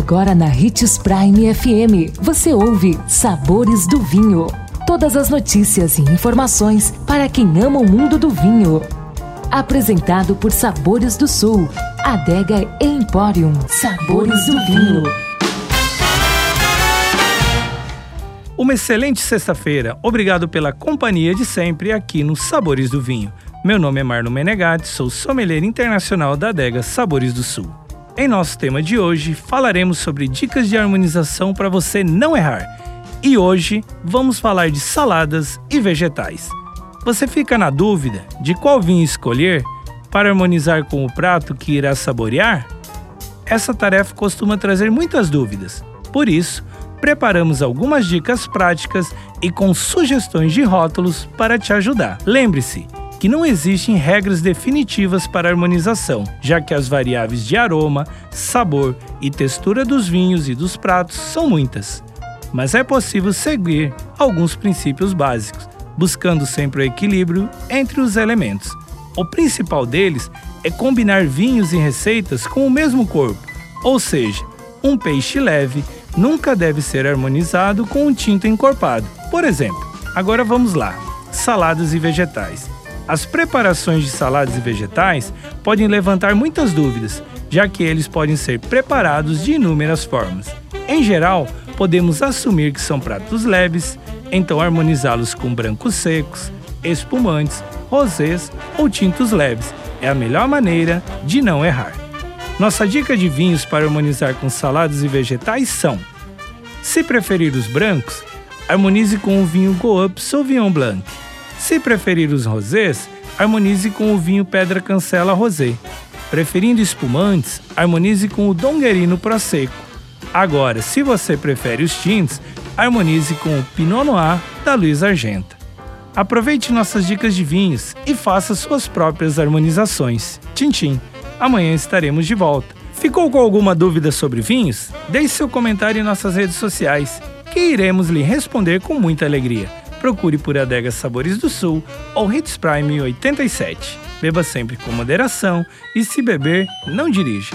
Agora na Ritz Prime FM, você ouve Sabores do Vinho. Todas as notícias e informações para quem ama o mundo do vinho. Apresentado por Sabores do Sul, Adega Emporium. Sabores do Vinho. Uma excelente sexta-feira. Obrigado pela companhia de sempre aqui no Sabores do Vinho. Meu nome é Marlon Menegatti, sou sommelier internacional da adega Sabores do Sul. Em nosso tema de hoje, falaremos sobre dicas de harmonização para você não errar. E hoje vamos falar de saladas e vegetais. Você fica na dúvida de qual vinho escolher para harmonizar com o prato que irá saborear? Essa tarefa costuma trazer muitas dúvidas. Por isso, preparamos algumas dicas práticas e com sugestões de rótulos para te ajudar. Lembre-se, que não existem regras definitivas para harmonização, já que as variáveis de aroma, sabor e textura dos vinhos e dos pratos são muitas. Mas é possível seguir alguns princípios básicos, buscando sempre o equilíbrio entre os elementos. O principal deles é combinar vinhos e receitas com o mesmo corpo, ou seja, um peixe leve nunca deve ser harmonizado com um tinto encorpado. Por exemplo, agora vamos lá: saladas e vegetais. As preparações de saladas e vegetais podem levantar muitas dúvidas, já que eles podem ser preparados de inúmeras formas. Em geral, podemos assumir que são pratos leves, então harmonizá-los com brancos secos, espumantes, rosés ou tintos leves é a melhor maneira de não errar. Nossa dica de vinhos para harmonizar com saladas e vegetais são: se preferir os brancos, harmonize com o vinho Go Up Sauvignon Blanc. Se preferir os rosés, harmonize com o vinho Pedra Cancela Rosé. Preferindo espumantes, harmonize com o Donguerino Prosecco. Agora, se você prefere os tintos, harmonize com o Pinot Noir da Luiz Argenta. Aproveite nossas dicas de vinhos e faça suas próprias harmonizações. Tintim, amanhã estaremos de volta. Ficou com alguma dúvida sobre vinhos? Deixe seu comentário em nossas redes sociais, que iremos lhe responder com muita alegria procure por Adegas Sabores do Sul ou Hits Prime 87. Beba sempre com moderação e se beber, não dirija.